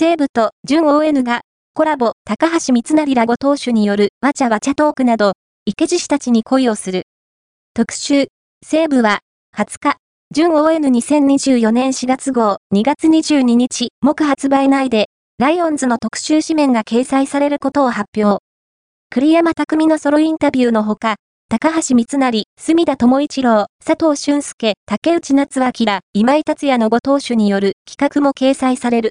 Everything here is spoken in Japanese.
西武と準 ON がコラボ高橋光成らご投手によるわちゃわちゃトークなど、池地師たちに恋をする。特集、西武は20日、準 ON2024 年4月号2月22日、木発売内で、ライオンズの特集紙面が掲載されることを発表。栗山匠のソロインタビューのほか、高橋光成、隅田智一郎、佐藤俊介、竹内夏明、今井達也のご当主による企画も掲載される。